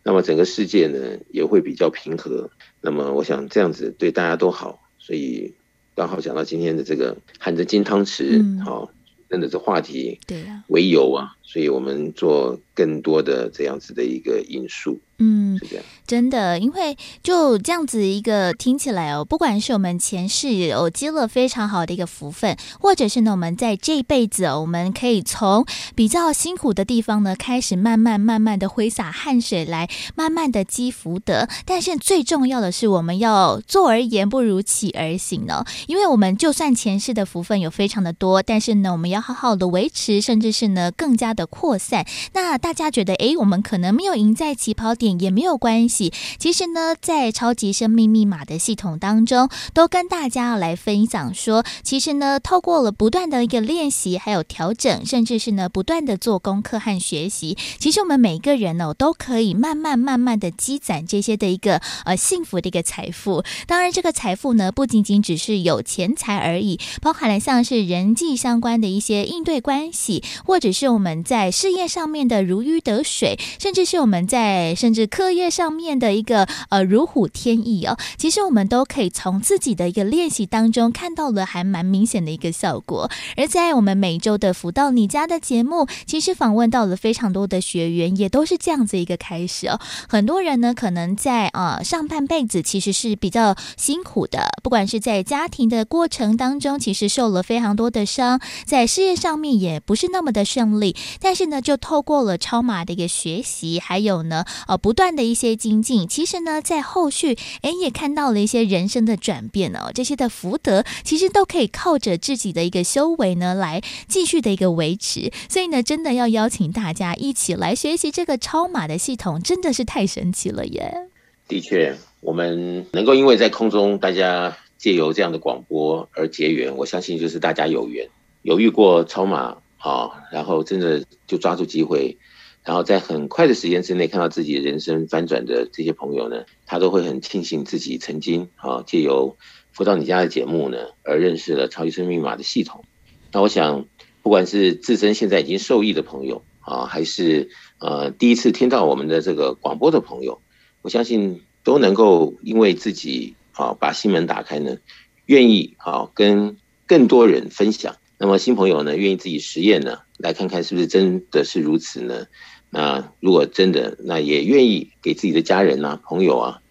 那么整个世界呢也会比较平和。那么我想这样子对大家都好，所以刚好讲到今天的这个含着金汤匙，好、嗯，真的这话题为由啊，所以我们做更多的这样子的一个因素。嗯，真的，因为就这样子一个听起来哦，不管是我们前世有积了非常好的一个福分，或者是呢，我们在这一辈子哦，我们可以从比较辛苦的地方呢，开始慢慢慢慢的挥洒汗水来，慢慢的积福德。但是最重要的是，我们要坐而言不如起而行呢，因为我们就算前世的福分有非常的多，但是呢，我们要好好的维持，甚至是呢，更加的的扩散。那大家觉得，诶，我们可能没有赢在起跑点。也没有关系。其实呢，在超级生命密码的系统当中，都跟大家来分享说，其实呢，透过了不断的一个练习，还有调整，甚至是呢，不断的做功课和学习，其实我们每个人呢，都可以慢慢慢慢的积攒这些的一个呃幸福的一个财富。当然，这个财富呢，不仅仅只是有钱财而已，包含了像是人际相关的一些应对关系，或者是我们在事业上面的如鱼得水，甚至是我们在甚至课业上面的一个呃如虎添翼哦。其实我们都可以从自己的一个练习当中看到了还蛮明显的一个效果。而在我们每周的辅导你家的节目，其实访问到了非常多的学员，也都是这样子一个开始哦。很多人呢，可能在呃上半辈子其实是比较辛苦的，不管是在家庭的过程当中，其实受了非常多的伤，在事业上面也不是那么的顺利，但是呢，就透过了超马的一个学习，还有呢，呃，不断的一些精进，其实呢，在后续，哎，也看到了一些人生的转变哦，这些的福德，其实都可以靠着自己的一个修为呢，来继续的一个维持。所以呢，真的要邀请大家一起来学习这个超马的系统，真的是太神奇了耶！的确，我们能够因为在空中，大家借由这样的广播而结缘，我相信就是大家有缘，有遇过超马啊，然后真的就抓住机会，然后在很快的时间之内看到自己人生翻转的这些朋友呢，他都会很庆幸自己曾经啊借由福到你家的节目呢，而认识了超级生命密码的系统。那我想，不管是自身现在已经受益的朋友啊，还是呃第一次听到我们的这个广播的朋友。我相信都能够因为自己啊把心门打开呢，愿意啊跟更多人分享。那么新朋友呢，愿意自己实验呢，来看看是不是真的是如此呢？那如果真的，那也愿意给自己的家人啊、朋友啊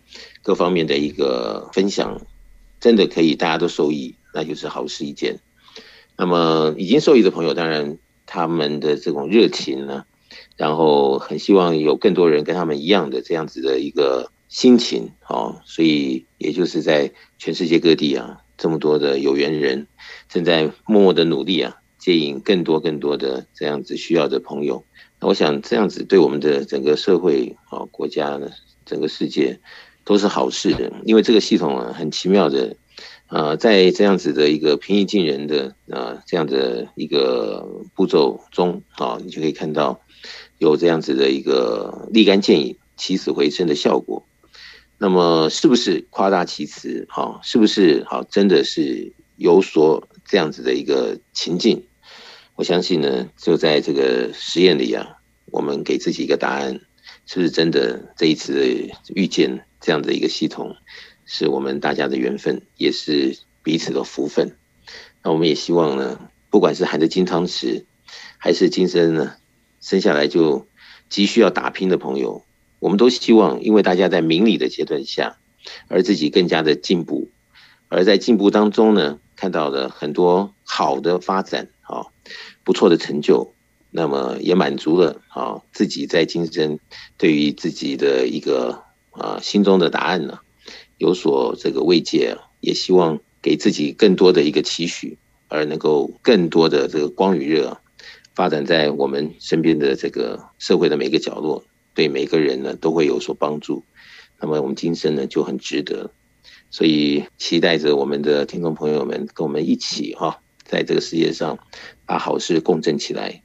各方面的一个分享，真的可以大家都受益，那就是好事一件。那么已经受益的朋友，当然他们的这种热情呢。然后很希望有更多人跟他们一样的这样子的一个心情，哦，所以也就是在全世界各地啊，这么多的有缘人正在默默的努力啊，接引更多更多的这样子需要的朋友。那我想这样子对我们的整个社会啊、国家呢、整个世界都是好事的，因为这个系统啊，很奇妙的，呃，在这样子的一个平易近人的啊这样的一个步骤中啊，你就可以看到。有这样子的一个立竿见影、起死回生的效果，那么是不是夸大其词？哈，是不是好？真的是有所这样子的一个情境？我相信呢，就在这个实验里啊，我们给自己一个答案：是不是真的这一次的遇见这样的一个系统，是我们大家的缘分，也是彼此的福分？那我们也希望呢，不管是含着金汤匙，还是今生呢。生下来就急需要打拼的朋友，我们都希望，因为大家在明理的阶段下，而自己更加的进步，而在进步当中呢，看到了很多好的发展啊，不错的成就，那么也满足了啊自己在今生对于自己的一个啊心中的答案呢，有所这个慰藉，也希望给自己更多的一个期许，而能够更多的这个光与热。发展在我们身边的这个社会的每个角落，对每个人呢都会有所帮助。那么我们今生呢就很值得，所以期待着我们的听众朋友们跟我们一起哈，在这个世界上把好事共振起来。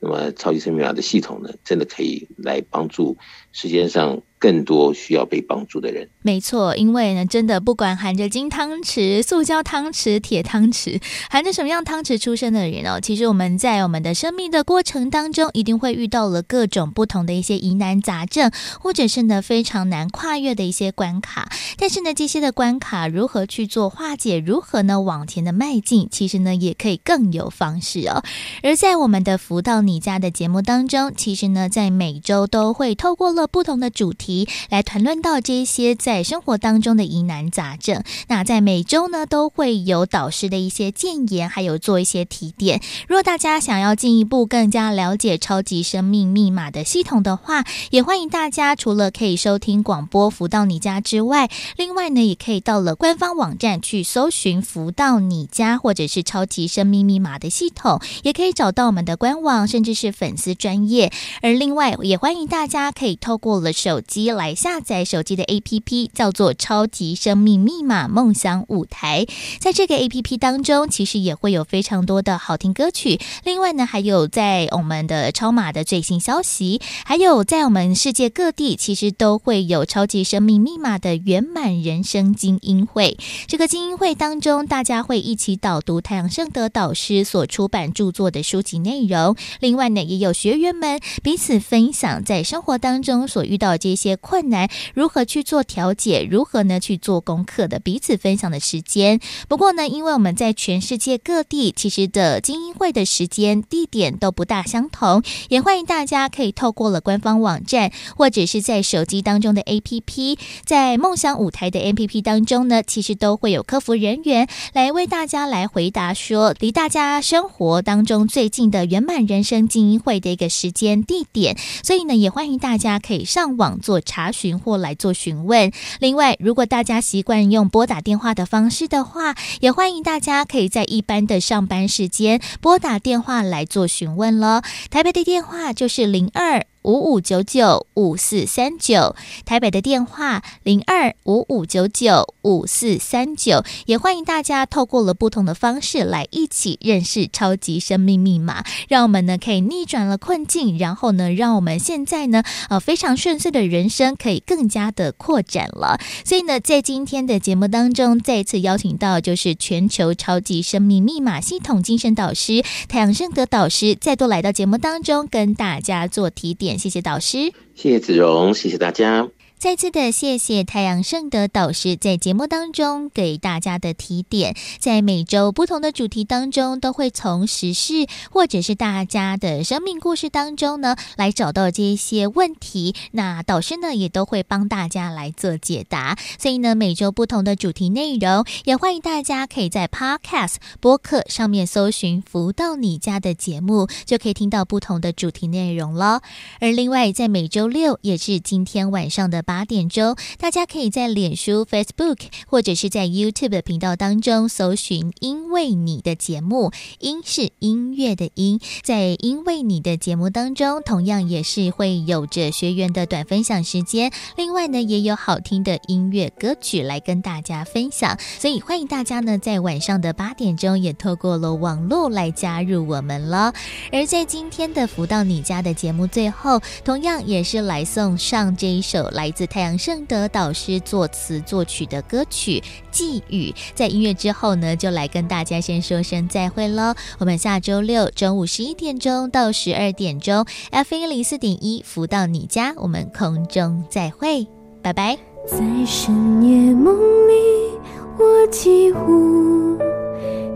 那么超级生命密码的系统呢，真的可以来帮助世界上。更多需要被帮助的人，没错，因为呢，真的不管含着金汤匙、塑胶汤匙、铁汤匙，含着什么样汤匙出生的人哦，其实我们在我们的生命的过程当中，一定会遇到了各种不同的一些疑难杂症，或者是呢非常难跨越的一些关卡。但是呢，这些的关卡如何去做化解，如何呢往前的迈进，其实呢也可以更有方式哦。而在我们的福到你家的节目当中，其实呢在每周都会透过了不同的主题。来谈论到这些在生活当中的疑难杂症，那在每周呢都会有导师的一些建言，还有做一些提点。如果大家想要进一步更加了解超级生命密码的系统的话，也欢迎大家除了可以收听广播福到你家之外，另外呢也可以到了官方网站去搜寻福到你家或者是超级生命密码的系统，也可以找到我们的官网，甚至是粉丝专业。而另外也欢迎大家可以透过了手机。来下载手机的 APP，叫做“超级生命密码梦想舞台”。在这个 APP 当中，其实也会有非常多的好听歌曲。另外呢，还有在我们的超马的最新消息，还有在我们世界各地，其实都会有超级生命密码的圆满人生精英会。这个精英会当中，大家会一起导读太阳盛德导师所出版著作的书籍内容。另外呢，也有学员们彼此分享在生活当中所遇到的这些困难，如何去做调解，如何呢去做功课的彼此分享的时间。不过呢，因为我们在全世界各地，其实的精英会的时间地点都不大相同，也欢迎大家可以透过了官方网站，或者是在手机当中的 APP，在梦想舞台的 APP 当中呢，其实都会有客服人员来为大家来回答说，离大家生活当中最近的圆满人生精英会的一个时间地点。所以呢，也欢迎大家可以上网做查询或来做询问。另外，如果大家习惯用拨打电话的方式的话，也欢迎大家可以在一般的上班时间拨打电话来做询问了。台北的电话就是零二。五五九九五四三九，台北的电话零二五五九九五四三九，也欢迎大家透过了不同的方式来一起认识超级生命密码，让我们呢可以逆转了困境，然后呢让我们现在呢呃非常顺遂的人生可以更加的扩展了。所以呢，在今天的节目当中，再次邀请到就是全球超级生命密码系统精神导师太阳盛德导师，再度来到节目当中跟大家做提点。谢谢导师，谢谢子荣，谢谢大家。再次的谢谢太阳盛德导师在节目当中给大家的提点，在每周不同的主题当中，都会从时事或者是大家的生命故事当中呢，来找到这些问题。那导师呢，也都会帮大家来做解答。所以呢，每周不同的主题内容，也欢迎大家可以在 Podcast 播客上面搜寻“福到你家”的节目，就可以听到不同的主题内容了。而另外，在每周六，也是今天晚上的。八点钟，大家可以在脸书、Facebook 或者是在 YouTube 的频道当中搜寻“因为你的节目”，音是音乐的音，在“因为你的节目”当中，同样也是会有着学员的短分享时间。另外呢，也有好听的音乐歌曲来跟大家分享，所以欢迎大家呢在晚上的八点钟也透过了网络来加入我们了。而在今天的福到你家的节目最后，同样也是来送上这一首来。自太阳盛德导师作词作曲的歌曲《寄语》，在音乐之后呢，就来跟大家先说声再会喽。我们下周六中午十一点钟到十二点钟，F 一零四点一，福到你家，我们空中再会，拜拜。在深夜梦里，我几乎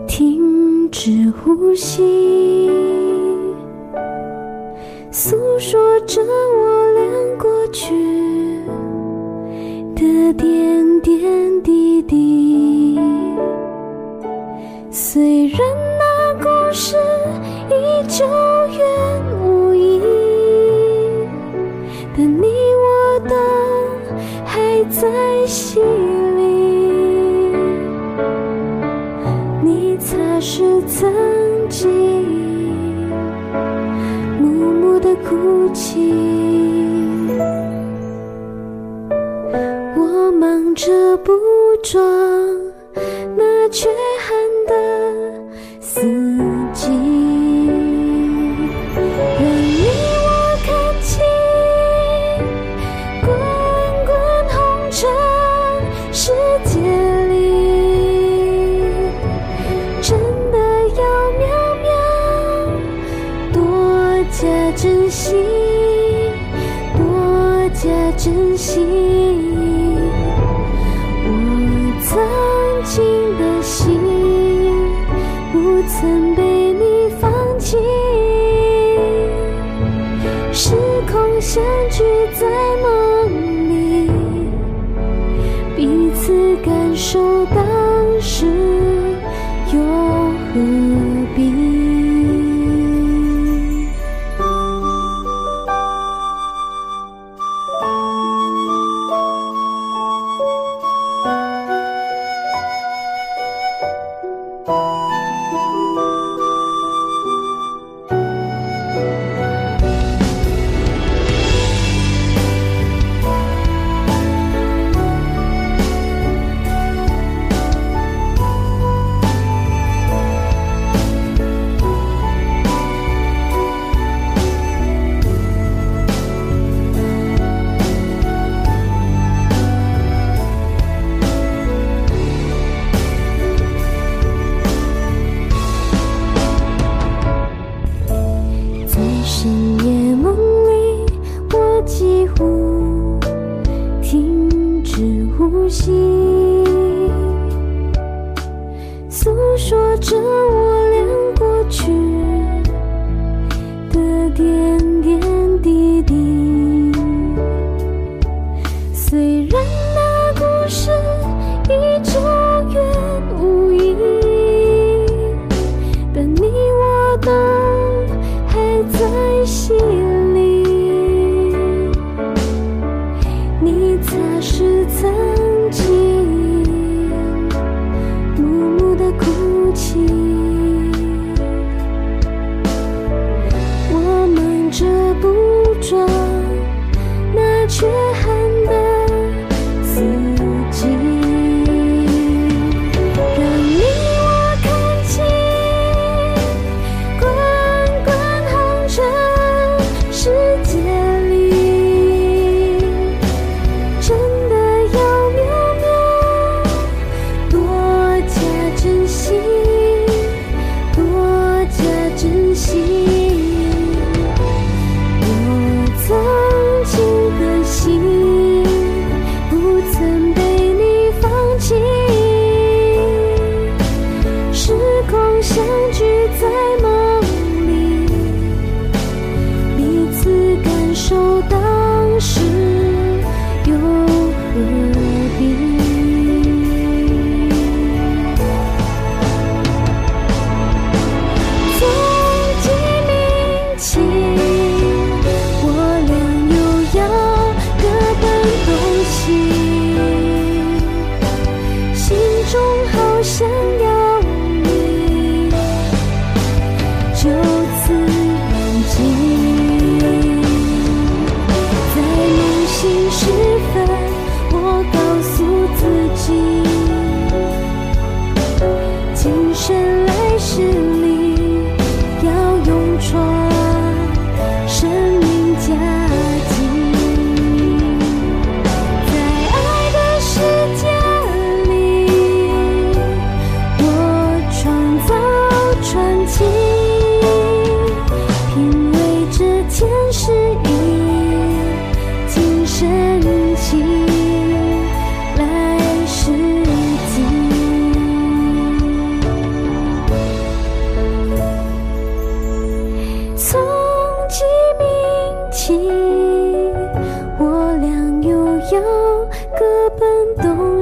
停止呼吸，诉说着我俩过去。的点点滴滴，虽然那故事已久远无依，但你我都还在心里。你擦拭曾经默默的哭泣。忙着补妆，那缺憾的四季，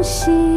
心。